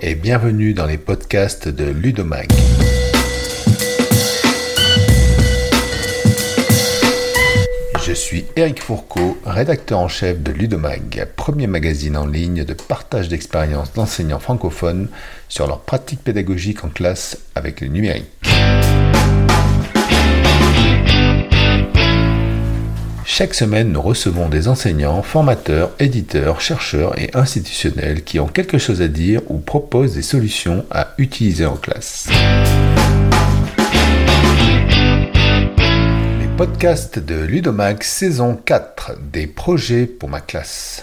Et bienvenue dans les podcasts de Ludomag. Je suis Eric Fourcault, rédacteur en chef de Ludomag, premier magazine en ligne de partage d'expériences d'enseignants francophones sur leurs pratiques pédagogiques en classe avec le numérique. Chaque semaine, nous recevons des enseignants, formateurs, éditeurs, chercheurs et institutionnels qui ont quelque chose à dire ou proposent des solutions à utiliser en classe. Les podcasts de Ludomax saison 4 des projets pour ma classe.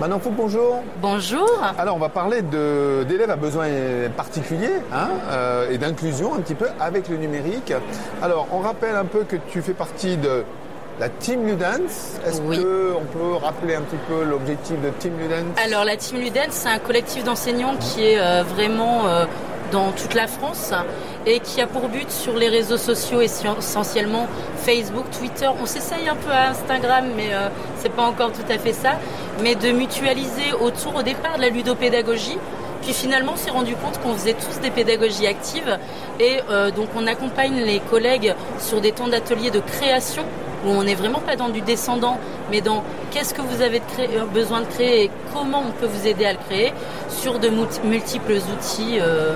Manon Fou, bonjour. Bonjour. Alors, on va parler d'élèves à besoins particuliers hein, euh, et d'inclusion un petit peu avec le numérique. Alors, on rappelle un peu que tu fais partie de la Team Ludens. Est-ce Oui. qu'on peut rappeler un petit peu l'objectif de Team Ludens? Alors la Team Ludens, c'est un collectif d'enseignants qui est euh, vraiment euh, dans toute la France et qui a pour but sur les réseaux sociaux, essentiellement Facebook, Twitter, on s'essaye un peu à Instagram, mais euh, c'est pas encore tout à fait ça, mais de mutualiser autour au départ de la ludopédagogie. Puis finalement, on s'est rendu compte qu'on faisait tous des pédagogies actives. Et euh, donc on accompagne les collègues sur des temps d'ateliers de création où on n'est vraiment pas dans du descendant, mais dans qu'est-ce que vous avez euh, besoin de créer et comment on peut vous aider à le créer sur de mult- multiples outils euh,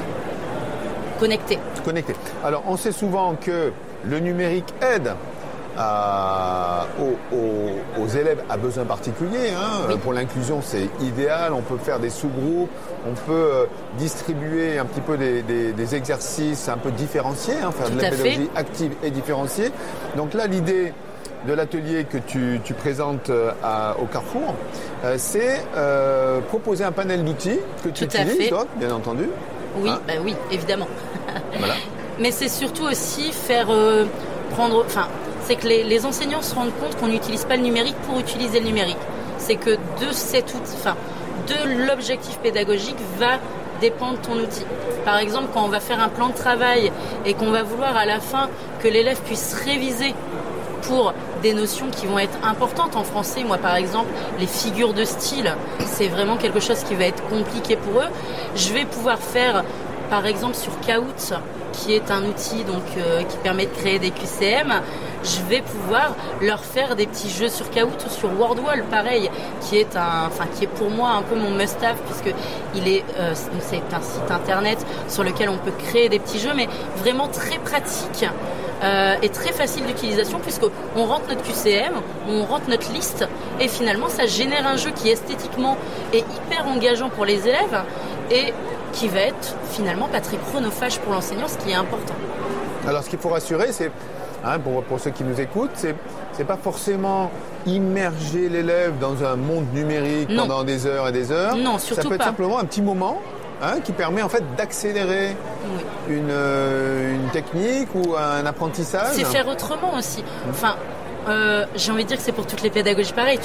Connecté. Alors, on sait souvent que le numérique aide à- aux, aux- aux élèves à besoins particuliers. hein. Oui. Pour l'inclusion, c'est idéal. On peut faire des sous-groupes, on peut euh, distribuer un petit peu des, des- des exercices un peu différenciés, hein, faire de la fait. active et différenciée. Donc là, l'idée de l'atelier que tu, tu présentes euh, à- au Carrefour, euh, c'est euh, proposer un panel d'outils que tu Tout utilises, toi, bien entendu. Oui, Hein bah oui, évidemment. Mais c'est surtout aussi faire euh, prendre. Enfin, c'est que les, les enseignants se rendent compte qu'on n'utilise pas le numérique pour utiliser le numérique. C'est que de cet outil, enfin, de l'objectif pédagogique va dépendre ton outil. Par exemple, quand on va faire un plan de travail et qu'on va vouloir à la fin que l'élève puisse réviser pour des notions qui vont être importantes en français. Moi, par exemple, les figures de style, c'est vraiment quelque chose qui va être compliqué pour eux. Je vais pouvoir faire, par exemple, sur Kahoot, qui est un outil euh, qui permet de créer des QCM. Je vais pouvoir leur faire des petits jeux sur Kahoot ou sur WordWall, pareil, qui est un, qui est pour moi un peu mon must-have puisque euh, c'est un site internet sur lequel on peut créer des petits jeux, mais vraiment très pratique euh, et très facile d'utilisation puisque on rentre notre QCM, on rentre notre liste et finalement ça génère un jeu qui esthétiquement est hyper engageant pour les élèves et qui va être finalement pas très chronophage pour l'enseignant, ce qui est important. Alors, ce qu'il faut rassurer, c'est, hein, pour, pour ceux qui nous écoutent, c'est, c'est pas forcément immerger l'élève dans un monde numérique Non. pendant des heures et des heures. Non, Ça surtout peut être pas. simplement un petit moment hein, qui permet en fait d'accélérer Oui. une, euh, une technique ou un apprentissage. C'est faire autrement aussi. Enfin, euh, j'ai envie de dire que c'est pour toutes les pédagogies pareil.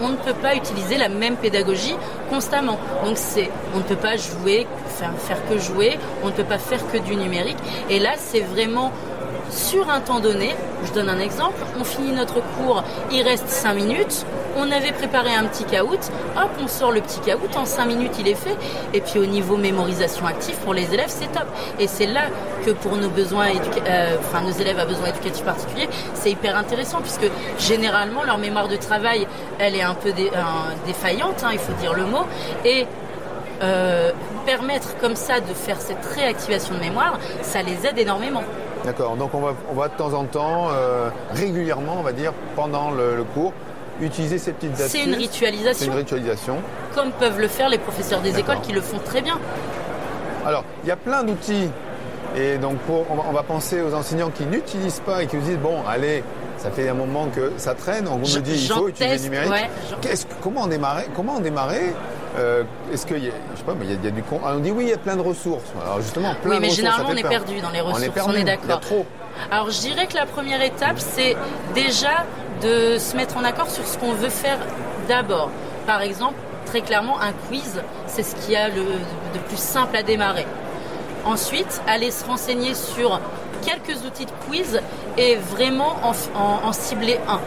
On ne peut pas utiliser la même pédagogie constamment. Donc c'est, on ne peut pas jouer, faire, faire que jouer. On ne peut pas faire que du numérique. Et là, c'est vraiment sur un temps donné. Je donne un exemple. On finit notre cours, il reste 5 minutes. On avait préparé un petit caout. Hop, on sort le petit caout. En 5 minutes, il est fait. Et puis au niveau mémorisation active pour les élèves, c'est top. Et c'est là que pour nos besoins, euh, enfin nos élèves à besoins éducatifs particuliers, c'est hyper intéressant puisque généralement leur mémoire de travail, elle est un peu dé- défaillante, hein, il faut dire le mot. Et euh, permettre comme ça de faire cette réactivation de mémoire, ça les aide énormément. D'accord. Donc on va, de temps en temps, euh, régulièrement, on va dire, pendant le cours, utiliser ces petites astuces. C'est une C'est ritualisation, une ritualisation. comme peuvent le faire les professeurs des écoles qui le font très bien. Alors, il y a plein d'outils. Et donc, pour, on, va, on va penser aux enseignants qui n'utilisent pas et qui nous disent bon, allez, ça fait un moment que ça traîne. On me dit il faut utiliser le numérique. ouais, comment on démarrait Comment on démarrait Euh, Est-ce qu'il y a, je sais pas, mais il y a, il y a du con- ah, On dit oui, il y a plein de ressources. Alors justement, plein Oui, mais généralement on est peur. perdu dans les ressources, On est on y d'accord. trop. Alors je dirais que la première étape, c'est déjà de se mettre en accord sur ce qu'on veut faire d'abord. Par exemple, très clairement, un quiz, c'est ce qui a le, de plus simple à démarrer. Ensuite, aller se renseigner sur quelques outils de quiz et vraiment en, en- en cibler un.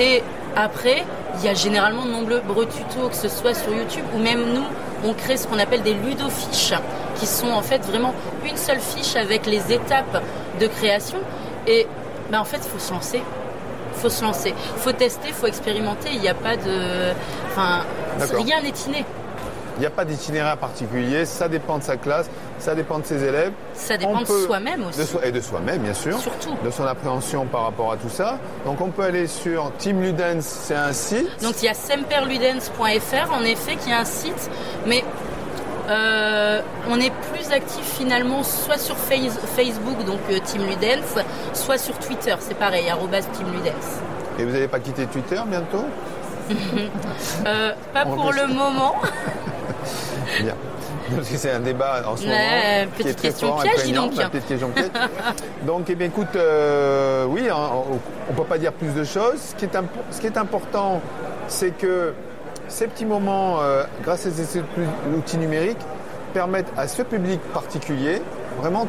Et Après, il y a généralement de nombreux tutos, que ce soit sur YouTube ou même nous, on crée ce qu'on appelle des ludofiches, qui sont en fait vraiment une seule fiche avec les étapes de création. Et ben, en fait, il faut se lancer. Il faut se lancer. Il faut tester, il faut expérimenter. Il n'y a pas de. Enfin, rien n'est inné. Il n'y a pas d'itinéraire particulier, ça dépend de sa classe, ça dépend de ses élèves. Ça dépend de soi-même aussi. et de soi-même, bien sûr. Surtout. De son appréhension par rapport à tout ça. Donc on peut aller sur Team Ludens, c'est un site. Donc il y a semperludens.fr, en effet, qui est un site, mais euh, on est plus actif finalement soit sur Facebook, donc euh, Team Ludens, soit sur Twitter, c'est pareil, arrobas Team Ludens. Et vous n'allez pas quitter Twitter bientôt? Euh, Pas pour le moment. Bien. Parce que c'est un débat en ce moment. qui est très question fort, piège, donc. Petite question piège. donc, eh bien, écoute, euh, oui, hein, on ne peut pas dire plus de choses. Ce qui est, ce qui est important, c'est que ces petits moments, euh, grâce à ces outils numériques, permettent à ce public particulier vraiment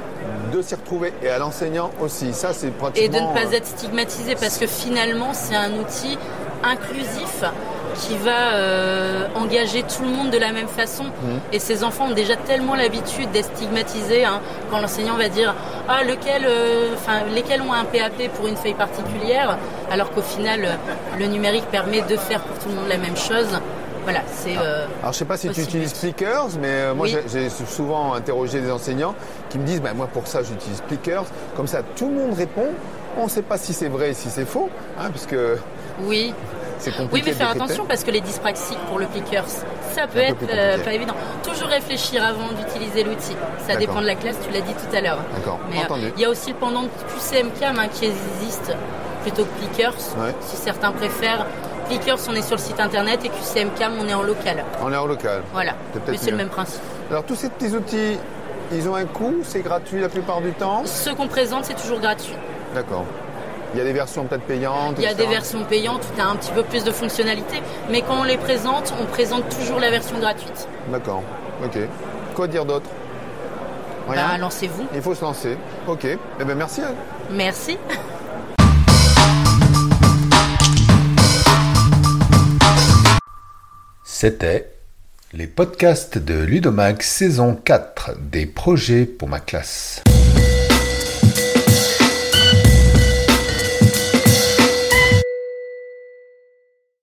de s'y retrouver et à l'enseignant aussi. Ça, c'est pratiquement. Et de ne pas euh, être stigmatisé parce que finalement, c'est un outil inclusif qui va euh, engager tout le monde de la même façon. Mhm. Et ces enfants ont déjà tellement l'habitude d'être stigmatisés hein, quand l'enseignant va dire ah lequel, euh, lesquels ont un PAP pour une feuille particulière, alors qu'au final le numérique permet de faire pour tout le monde la même chose. Voilà, c'est. Ah. Euh, alors je sais pas si tu utilises Plickers, mais moi j'ai souvent interrogé des enseignants qui me disent bah, moi pour ça j'utilise Plickers. Comme ça tout le monde répond. On ne sait pas si c'est vrai, si c'est faux, hein, puisque. Oui. Oui, mais faire attention parce que les dyspraxiques pour le pickers, ça peut être euh, pas évident. Toujours réfléchir avant d'utiliser l'outil. Ça dépend de la classe, tu l'as dit tout à l'heure. D'accord. Mais euh, il y a aussi le pendant QCMCAM hein, qui existe plutôt que Plickers, si certains préfèrent. Plickers, on est sur le site internet et QCMCAM, on est en local. On est en local. Voilà. Mais c'est le même principe. Alors tous ces petits outils, ils ont un coût, c'est gratuit la plupart du temps Ce qu'on présente, c'est toujours gratuit. D'accord. Il y a des versions peut-être payantes Il y a des versions payantes où tu as un petit peu plus de fonctionnalités, mais quand on les présente, on présente toujours la version gratuite. D'accord, ok. Quoi dire d'autre? Rien? Bah, lancez-vous. Il faut se lancer. Ok. Eh bien, merci. Merci. C'était les podcasts de Ludomax saison 4 des projets pour ma classe.